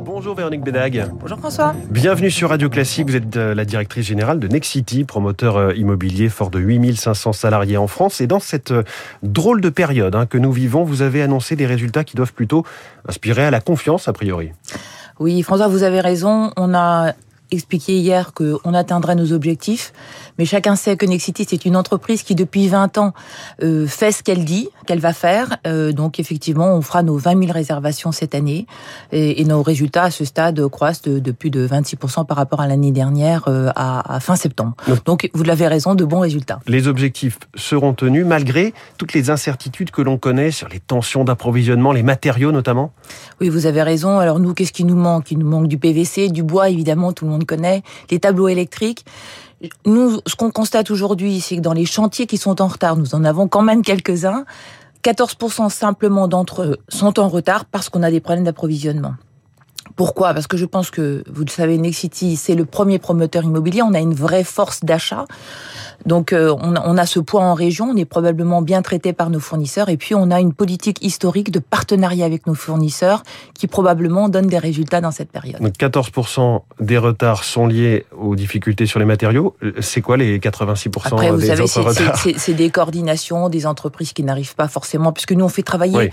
Bonjour Véronique Bédag. Bonjour François. Bienvenue sur Radio Classique. Vous êtes la directrice générale de Nexity, promoteur euh, immobilier fort de 8500 salariés en France. Et dans cette euh, drôle de période hein, que nous vivons, vous avez annoncé des résultats qui doivent plutôt inspirer à la confiance, a priori. Oui, François, vous avez raison. On a expliqué hier qu'on atteindrait nos objectifs, mais chacun sait que Nexity, c'est une entreprise qui, depuis 20 ans, euh, fait ce qu'elle dit qu'elle va faire. Euh, donc, effectivement, on fera nos 20 000 réservations cette année, et, et nos résultats à ce stade croissent de, de plus de 26% par rapport à l'année dernière euh, à, à, fin septembre. Donc, donc, vous l'avez raison, de bons résultats. Les objectifs seront tenus malgré toutes les incertitudes que l'on connaît sur les tensions d'approvisionnement, les matériaux notamment? Oui, vous avez raison. Alors nous, qu'est-ce qui nous manque? Il nous manque du PVC, du bois, évidemment, tout le monde connaît, les tableaux électriques. Nous, ce qu'on constate aujourd'hui, c'est que dans les chantiers qui sont en retard, nous en avons quand même quelques-uns. 14% simplement d'entre eux sont en retard parce qu'on a des problèmes d'approvisionnement. Pourquoi? Parce que je pense que, vous le savez, Nexity, c'est le premier promoteur immobilier. On a une vraie force d'achat. Donc, euh, on, a, on, a, ce poids en région. On est probablement bien traité par nos fournisseurs. Et puis, on a une politique historique de partenariat avec nos fournisseurs qui probablement donne des résultats dans cette période. Donc, 14% des retards sont liés aux difficultés sur les matériaux. C'est quoi les 86% Après, vous des savez, autres retards C'est des coordinations, des entreprises qui n'arrivent pas forcément, puisque nous, on fait travailler oui.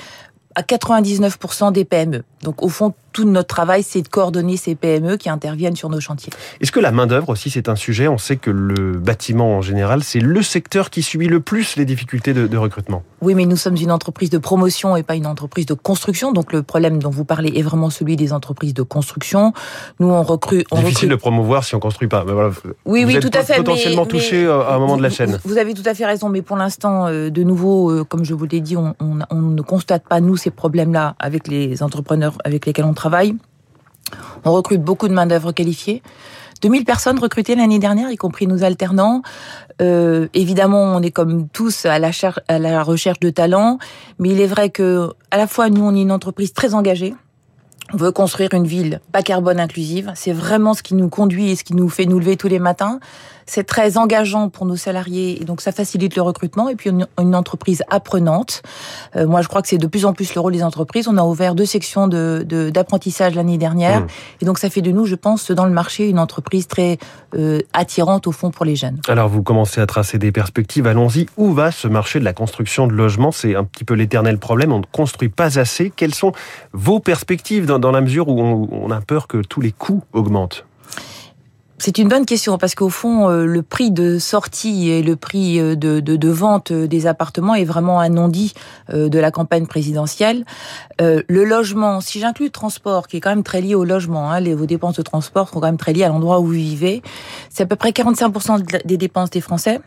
à 99% des PME. Donc, au fond, tout notre travail, c'est de coordonner ces PME qui interviennent sur nos chantiers. Est-ce que la main-d'œuvre aussi, c'est un sujet? On sait que le bâtiment en général, c'est le secteur qui subit le plus les difficultés de, de, recrutement. Oui, mais nous sommes une entreprise de promotion et pas une entreprise de construction. Donc le problème dont vous parlez est vraiment celui des entreprises de construction. Nous, on recrute. On Difficile recrute... de promouvoir si on construit pas. Mais voilà, oui, vous oui, êtes tout à fait. Potentiellement touché mais, à un moment de la chaîne. Vous, avez tout à fait raison, mais pour l'instant, euh, de nouveau, comme je vous l'ai dit, on, on, on ne constate pas nous ces problèmes-là avec les entrepreneurs avec lesquels on travaille. On recrute beaucoup de main-d'œuvre qualifiée. 2000 personnes recrutées l'année dernière, y compris nos alternants. Euh, évidemment, on est comme tous à la, recherche de talents, mais il est vrai que à la fois nous, on est une entreprise très engagée. On veut construire une ville bas carbone inclusive. C'est vraiment ce qui nous conduit et ce qui nous fait nous lever tous les matins. C'est très engageant pour nos salariés et donc ça facilite le recrutement. Et puis une, une entreprise apprenante. Euh, moi, je crois que c'est de plus en plus le rôle des entreprises. On a ouvert deux sections de, de, d'apprentissage l'année dernière. Mmh. Et donc ça fait de nous, je pense, dans le marché, une entreprise très euh, attirante au fond pour les jeunes. Alors vous commencez à tracer des perspectives. Allons-y. Où va ce marché de la construction de logements? C'est un petit peu l'éternel problème. On ne construit pas assez. Quelles sont vos perspectives dans, dans la mesure où on, on a peur que tous les coûts augmentent? C'est une bonne question parce qu'au fond, euh, le prix de sortie et le prix de, de, de vente des appartements est vraiment un non-dit euh, de la campagne présidentielle. Euh, le logement, si j'inclus le transport, qui est quand même très lié au logement, hein, vos dépenses de transport sont quand même très liées à l'endroit où vous vivez, c'est à peu près 45% des dépenses des Français.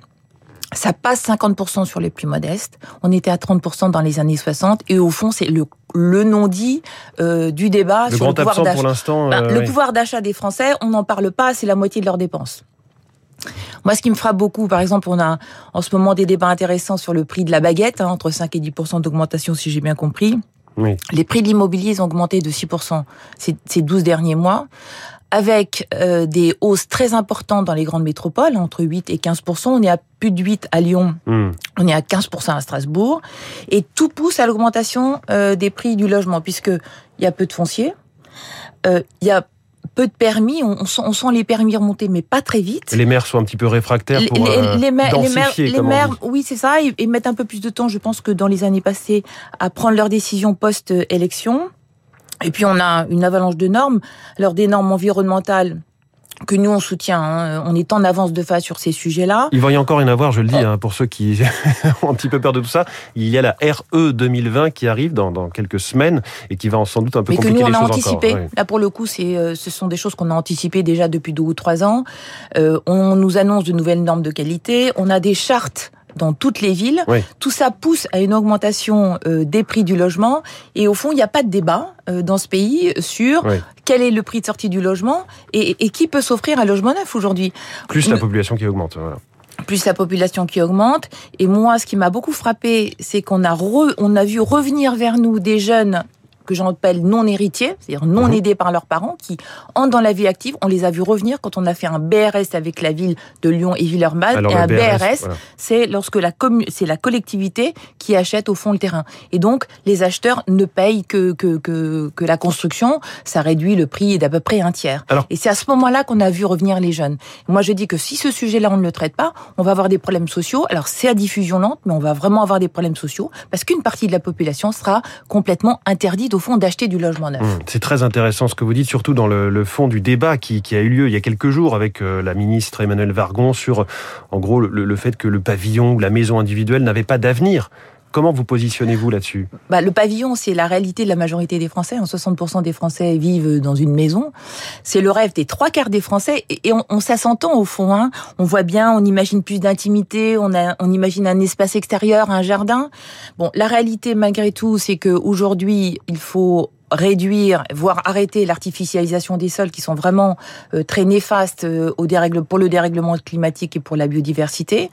Ça passe 50% sur les plus modestes. On était à 30% dans les années 60. Et au fond, c'est le, le non-dit euh, du débat le sur grand le pouvoir d'achat. pour l'instant. Ben, euh, le oui. pouvoir d'achat des Français, on n'en parle pas, c'est la moitié de leurs dépenses. Moi, ce qui me frappe beaucoup, par exemple, on a en ce moment des débats intéressants sur le prix de la baguette, hein, entre 5 et 10% d'augmentation, si j'ai bien compris. Oui. Les prix de l'immobilier ont augmenté de 6 ces, ces 12 derniers mois avec euh, des hausses très importantes dans les grandes métropoles, entre 8 et 15 On est à plus de 8 à Lyon, mmh. on est à 15% à Strasbourg. Et tout pousse à l'augmentation euh, des prix du logement, puisqu'il y a peu de fonciers, euh, il y a peu de permis, on, sent, on, sent, les permis remonter, mais pas très vite. Les maires sont un petit peu réfractaires pour les, euh, les, maires, les maires, les maires oui, c'est ça, et, et, mettent un peu plus de temps, je pense, que dans les années passées, à prendre leurs décisions post-élection. Et puis on a une avalanche de normes. Alors des normes environnementales que nous on soutient, hein. on est en avance de phase sur ces sujets-là. Il va y encore y en avoir, je le dis, oh. hein, pour ceux qui ont un petit peu peur de tout ça. Il y a la RE 2020 qui arrive dans, dans quelques semaines et qui va sans doute un peu Mais compliquer que nous, on les a choses anticipé. encore. Oui. Là pour le coup, c'est, euh, ce sont des choses qu'on a anticipées déjà depuis deux ou trois ans. Euh, on nous annonce de nouvelles normes de qualité. On a des chartes dans toutes les villes. Oui. Tout ça pousse à une augmentation euh, des prix du logement. Et au fond, il n'y a pas de débat euh, dans ce pays sur Oui. quel est le prix de sortie du logement et, et qui peut s'offrir un logement neuf aujourd'hui. Plus la population qui augmente. Voilà. plus la population qui augmente. Et moi, ce qui m'a beaucoup frappé, c'est qu'on a, re, on a vu revenir vers nous des jeunes que j'appelle non héritiers, c'est-à-dire non mhm. aidés par leurs parents, qui entrent dans la vie active. On les a vus revenir quand on a fait un BRS avec la ville de Lyon et Villeurbanne. et un BRS, c'est lorsque la c'est la collectivité qui achète au fond le terrain. Et donc, les acheteurs ne payent que, que, que, que la construction. Ça réduit le prix d'à peu près un tiers. et c'est à ce moment-là qu'on a vu revenir les jeunes. Moi, je dis que si ce sujet-là, on ne le traite pas, on va avoir des problèmes sociaux. Alors, c'est à diffusion lente, mais on va vraiment avoir des problèmes sociaux parce qu'une partie de la population sera complètement interdite, au fond, d'acheter du logement neuf. Mmh, c'est très intéressant ce que vous dites, surtout dans le, fond du débat qui, a eu lieu il y a quelques jours avec euh, la ministre Emmanuel Vargon sur, en gros, le, le fait que le pavillon ou la maison individuelle n'avait pas d'avenir. Comment vous positionnez-vous là-dessus bah, Le pavillon, c'est la réalité de la majorité des Français. 60% des Français vivent dans une maison. C'est le rêve des trois quarts des Français. Et on, on s'entend au fond. Hein. On voit bien, on imagine plus d'intimité, on, on imagine un espace extérieur, un jardin. Bon, la réalité, malgré tout, c'est qu'aujourd'hui, il faut réduire, voire arrêter l'artificialisation des sols qui sont vraiment euh, très néfastes euh, au dérègle, pour le dérèglement climatique et pour la biodiversité.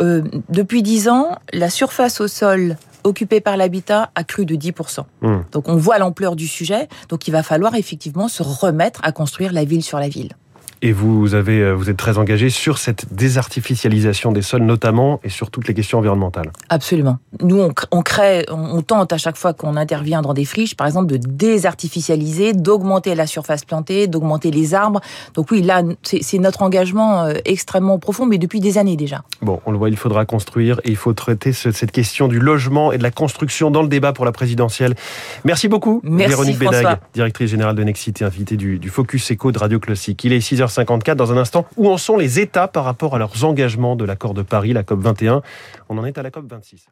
Euh, depuis dix ans, la surface au sol occupée par l'habitat a cru de 10%. Mmh. Donc on voit l'ampleur du sujet, donc il va falloir effectivement se remettre à construire la ville sur la ville. Et vous, avez, euh, vous êtes très engagé sur cette désartificialisation des sols notamment et sur toutes les questions environnementales. Absolument. Nous, on, crée, on tente à chaque fois qu'on intervient dans des friches, par exemple, de désartificialiser, d'augmenter la surface plantée, d'augmenter les arbres. Donc oui, là, c'est notre engagement euh, extrêmement profond, mais depuis des années déjà. Bon, on le voit, il faudra construire et il faut traiter cette question du logement et de la construction dans le débat pour la présidentielle. Merci beaucoup, Merci, Véronique Bédag, directrice générale de Nexity, invitée du, du Focus Echo de Radio Classique. Il est 6h 54 dans un instant. Où en sont les États par rapport à leurs engagements de l'accord de Paris, la COP 21 On en est à la COP 26.